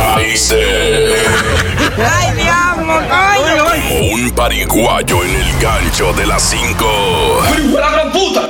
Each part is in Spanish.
Kaiser. ¡Ay, diablo, coño! Un pariguayo en el gancho de las 5. ¡La gran puta!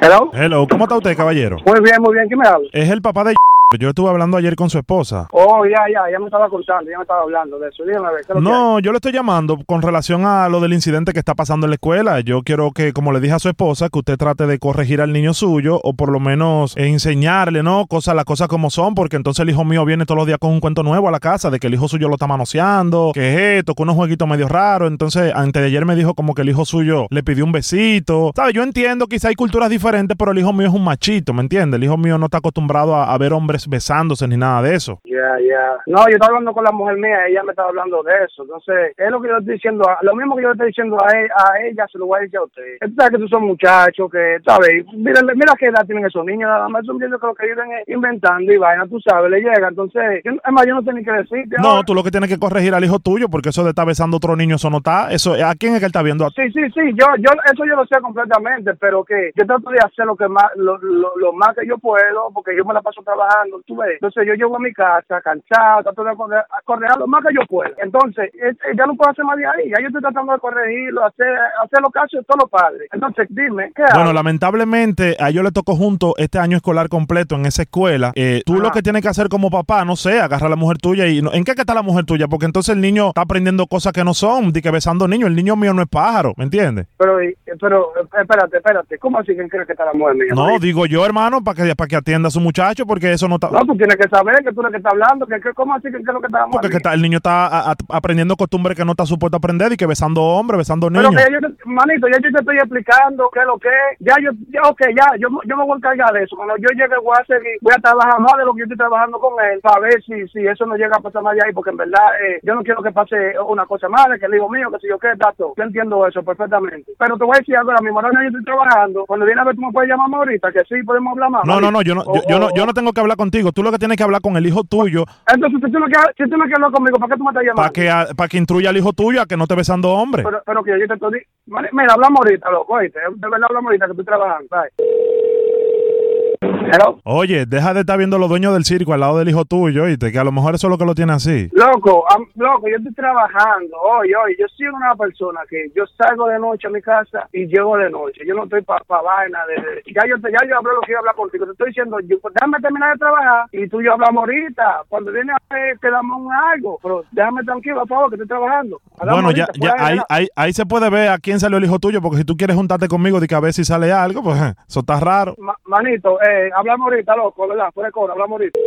Hello. Hello, ¿cómo está usted, caballero? Muy bien, muy bien. ¿Quién me habla? Es el papá de yo estuve hablando ayer con su esposa. Oh, ya, ya, ya me estaba contando, ya me estaba hablando de eso. Dígame, ¿qué es lo que No, yo le estoy llamando con relación a lo del incidente que está pasando en la escuela. Yo quiero que, como le dije a su esposa, que usted trate de corregir al niño suyo o por lo menos enseñarle, ¿no? Cosas, las cosas como son, porque entonces el hijo mío viene todos los días con un cuento nuevo a la casa de que el hijo suyo lo está manoseando, que es esto, que unos jueguitos medio raros. Entonces, antes de ayer me dijo como que el hijo suyo le pidió un besito. ¿Sabes? Yo entiendo, quizá hay culturas diferentes, pero el hijo mío es un machito, ¿me entiende? El hijo mío no está acostumbrado a, a ver hombres besándose ni nada de eso. Ya, ya. No, yo estaba hablando con la mujer mía, ella me estaba hablando de eso. Entonces, es lo que yo estoy diciendo, lo mismo que yo le estoy diciendo a, e- a ella, se lo voy a decir a usted. Tú sabes que tú son muchachos, que, ¿sabes? Mira, mira qué edad tienen esos niños, nada más son niños que lo que viven inventando y vaina, tú sabes, le llega. Entonces, yo, es más, yo no sé ni qué decirte. No, ahora. tú lo que tienes que corregir al hijo tuyo, porque eso de estar besando a otro niño, eso no está. Eso, ¿A quién es que él está viendo? Sí, sí, sí, yo, yo, eso yo lo sé completamente, pero que yo trato de hacer lo que más, lo, lo, lo más que yo puedo, porque yo me la paso trabajando, tú ves. Entonces yo llego a mi casa cansado, trato de correr, a corregir lo más que yo puedo. Entonces, ya no puedo hacer más de ahí, ya yo estoy tratando de corregirlo, hacer, hacer lo que hacen todos los padres. Entonces, dime, ¿qué hago? Bueno, lamentablemente a ellos le tocó junto este año escolar completo en esa escuela. Eh, tú lo que tienes que hacer como papá, no sé, agarrar a la mujer tuya y... ¿En qué está la mujer tuya? Porque entonces el niño está aprendiendo cosas que no son, de que besando niños. El niño mío no es pájaro, ¿me entiendes? Pero, pero, espérate, espérate, ¿cómo así que crees que está la mujer mía? No, digo yo, hermano, para que, para que atienda a su muchacho, porque eso no está... No, tú tienes que saber que tú eres que está hablando, que, que- ¿cómo así que qué es lo que está Porque que está- el niño está a- a- aprendiendo costumbres que no está supuesto a aprender y que besando hombres, besando Pero niños. que yo, manito, ya yo te estoy explicando qué es lo que es. Ya yo, ya, ok, ya, yo, yo me voy a encargar de eso. Cuando yo llegue voy a seguir, voy a trabajar más de lo que yo estoy trabajando con él para ver si, si eso no llega a pasar más de ahí, porque en verdad eh, yo no quiero que pase una cosa mala, que el hijo mío, que si yo qué, dato. Yo entiendo eso perfectamente. Pero te voy a decir algo, ahora mismo, ahora yo estoy trabajando. Cuando viene a ver, tú me puedes llamar ahorita, que sí, podemos hablar más. No, no, no, yo no, yo, O- yo no, yo no tengo que hablar contigo. Tú lo que tienes que hablar con el hijo tuyo Entonces, si tú no quieres, si tú no quieres hablar conmigo, ¿para qué tú me estás llamando? para que, para que instruya al hijo tuyo a que no te besando hombres. Pero, pero que yo te estoy... Mira, hablamos ahorita, loco, oíste. De verdad hablamos ahorita que estoy trabajando. Bye. Hello. Oye, deja de estar viendo los dueños del circo al lado del hijo tuyo, oíste, que a lo mejor eso es lo que lo tiene así. Loco, loco, yo estoy trabajando. Oye, oye, yo soy una persona que yo salgo de noche a mi casa y llego de noche. Yo no estoy para pa vaina. De, ya, yo, te- ya yo hablé lo que iba a hablar contigo. Te estoy diciendo, yo, pues, déjame terminar de trabajar y tú y yo hablamos ahorita. Cuando viene a ver, quedamos en algo. Pero déjame tranquilo, por favor, que estoy trabajando. Hablamos Bueno, ya, ahorita, ya ahí, ahí, ahí, ahí se puede ver a quién salió el hijo tuyo, porque si tú quieres juntarte conmigo de que a ver si sale algo, pues eso está raro. Ma- manito, eh, hablamos ahorita, loco, ¿verdad? Fuera de cobra, hablamos ahorita.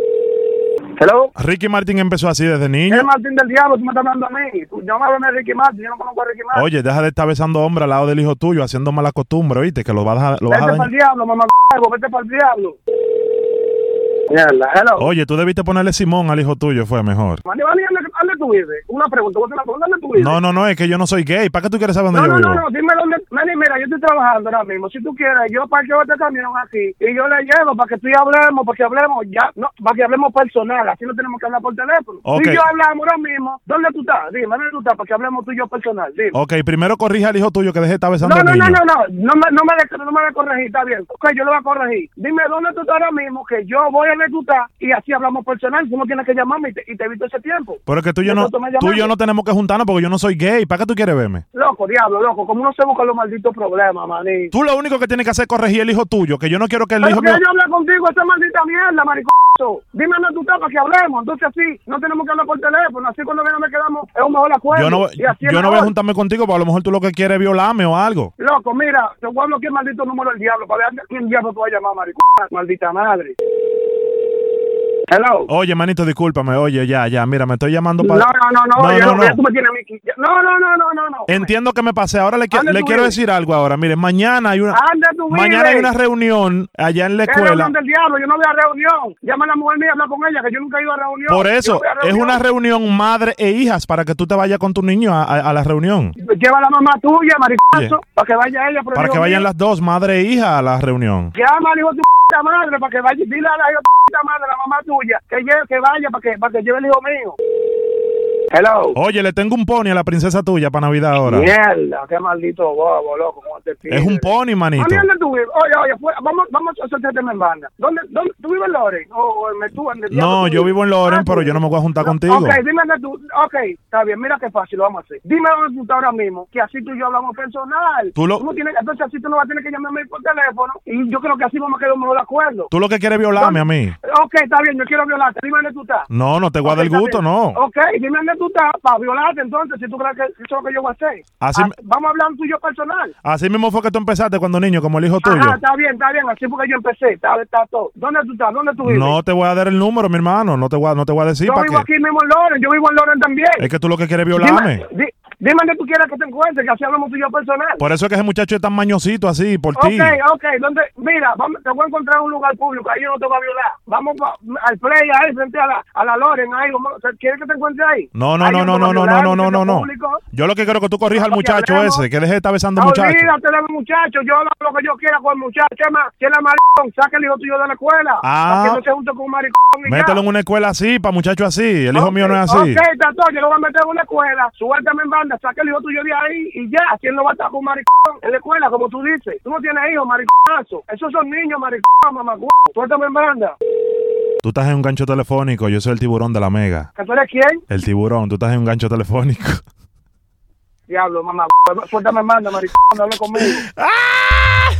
Hello. Ricky Martin empezó así desde niño. Es Martín del Diablo, tú me estás hablando a mí. Tú- yo me hablo de Ricky Martin, yo no conozco a Ricky Martin. Oye, deja de estar besando hombre al lado del hijo tuyo, haciendo malas costumbres, oíste, que lo vas a, lo vas a Vete para el diablo, mamá, vete para el diablo. Mierda, hello. Oye, tú debiste ponerle Simón al hijo tuyo, fue mejor. Mani, Mani, ¿dónde, tú vives? Una pregunta, una pregunta, ¿dónde tú vives? No, no, no, es que yo no soy gay. ¿Para qué tú quieres saber No, dónde no, yo no, vivo? no, dime dónde. Mani, mira, yo estoy trabajando ahora mismo. Si tú quieres, yo parqueo este camión aquí y yo le llevo para que tú y hablemos, para que hablemos ya, no, para que hablemos personal, así no tenemos que hablar por teléfono. Ok. Tú y yo hablamos ahora mismo. ¿Dónde tú estás? Dime, ¿dónde tú estás? Para que hablemos tú y yo personal. Dime. Ok, primero corrige al hijo tuyo que deje de estar besando No, no, no, no, no, no me, no me, de, no me de corregir, está bien. Ok, yo lo voy a corregir. Dime dónde tú estás ahora mismo, que yo voy a estás y así hablamos personal. Tú no tienes que llamarme y te, y te evito ese tiempo. Pero que tú y yo no, tú y yo no tenemos que juntarnos porque yo no soy gay. ¿Para qué tú quieres verme? Loco, diablo, loco, como uno se busca los malditos problemas, maní. Tú lo único que tienes que hacer es corregir el hijo tuyo, que yo no quiero que el Pero hijo que mío... yo hable contigo esa maldita mierda, maricoso. Dime dónde tú estás para que hablemos. Entonces así, no tenemos que hablar por teléfono. Así cuando viene me quedamos, es un mejor acuerdo. Yo no, yo no voy a juntarme contigo porque a lo mejor tú lo que quieres es violarme o algo. Loco, mira, te voy a bloquear el maldito número del diablo para ver a quién diablo tú vas a llamar. Maldita madre. Hello. Oye, manito, discúlpame. Oye, ya, ya, mira, me estoy llamando No, para... no, no, no, No, no, no. tú me tienes No, no, no, no, no, no. Entiendo que me pasé. Ahora le, qui- ¿Dónde le quiero vives? decir algo ahora. Mire, mañana hay una... ¿Dónde tú Mañana hay una reunión allá en la Es escuela. reunión del diablo, yo no voy a reunión. Llama a la mujer mía, habla con ella, que yo nunca he ido a reunión. Por eso, no a es reunión. una reunión madre e hijas para que tú te vayas con tu niño a, a- a la reunión. Lleva a la mamá tuya, maricazo, Bien. para que vaya ella. Para que vayan mío. las dos, madre e hija, a la reunión. Llama hijo de tu madre para que vaya. Dile a la madre, la mamá tuya, que, lleve, que vaya para que, para que lleve el hijo mío. Hello. Oye, le tengo un pony a la princesa tuya para Navidad ahora. Mierda, qué maldito bobo, loco, cómo te pides. Es un pony, manito. Mami, ¿dónde tú vives? Oye, oye, vamos, vamos a hacerte tema en banda. ¿Dónde, dónde, ¿Tú vives en Loren? ¿O, o en Metú? ¿En el No, tú yo vivo en Loren, Ah, pero tú- yo no me voy a juntar No, contigo. Ok, dime dónde tú. Ok, está bien, mira qué fácil lo vamos a hacer. Dime dónde tú estás ahora mismo, que así tú y yo hablamos personal. Tú lo- no tienes, entonces así tú no vas a tener que llamarme por teléfono. Y yo creo que así vamos a quedar mejor de acuerdo. Tú lo que quieres es violarme a mí. Ok, está bien, yo quiero violarte. Dime dónde tú estás. No, no te voy a dar el gusto, bien. no. Ok, dime dónde tú estás para violarte entonces, si tú crees que eso es lo que yo voy a hacer. Así Ah, Vamos a hablar tú y yo personal. Así mismo fue que tú empezaste cuando niño, como el hijo tuyo. Ajá, está bien, está bien, así porque yo empecé, está, está todo. ¿Dónde tú estás? ¿Dónde tú vives? No te voy a dar el número, mi hermano. No te voy a, no te voy a decir yo para vivo qué. aquí mismo en Loren, yo vivo en Loren también. Es que tú lo que quieres es violarme. Dime, di- dime dónde tú quieres que te encuentres, que así hablamos tú y yo personal. Por eso es que ese muchacho es tan mañosito así, por ti. Ok, ok, ¿dónde? Mira, vamos, te voy a encontrar en un lugar público, ahí yo no te voy a violar. Vamos pa- al play ahí, frente a la, a la Loren, ahí, ¿quieres que te encuentre ahí? No, no, Ahí no, no, no, violar, no, no, no, no. público. Yo lo que quiero es que tú corrijas al que muchacho hablemos. ese, que deje de estar besando muchachos. Olvídate del muchacho, yo hago lo que yo quiera con el muchacho. Es más, él es maricón, saca el hijo tuyo de la escuela. Ah. Para que no se junte con un maricón y ya. Mételo en una escuela así, para muchachos así. El hijo Ok, mío no es así. Ok, tato, yo lo voy a meter en una escuela, suéltame en banda, saca el hijo tuyo de ahí y ya. ¿Quién no va a estar con un maricón en la escuela, como tú dices? Tú no tienes hijos, mariconazo. Esos son niños, maricón, mamá. Suéltame en banda. Tú estás en un gancho telefónico, yo soy el tiburón de la mega. ¿Que tú eres quién? El tiburón, tú estás en un gancho telefónico. Diablo, mamá. Suéltame en banda, maricón, no hable conmigo.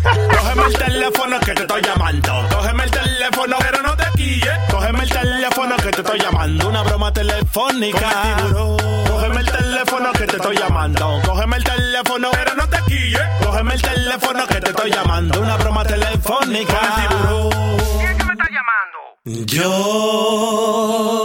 Cógeme el teléfono que te estoy llamando. Cógeme el teléfono, pero no te quilles. Cógeme el teléfono que te estoy llamando. Una broma telefónica. Cógeme el teléfono que te estoy llamando. Cógeme el teléfono, pero no te quilles. Cógeme el teléfono que te estoy llamando. Una broma telefónica. ¿Quién es que me está llamando? Yo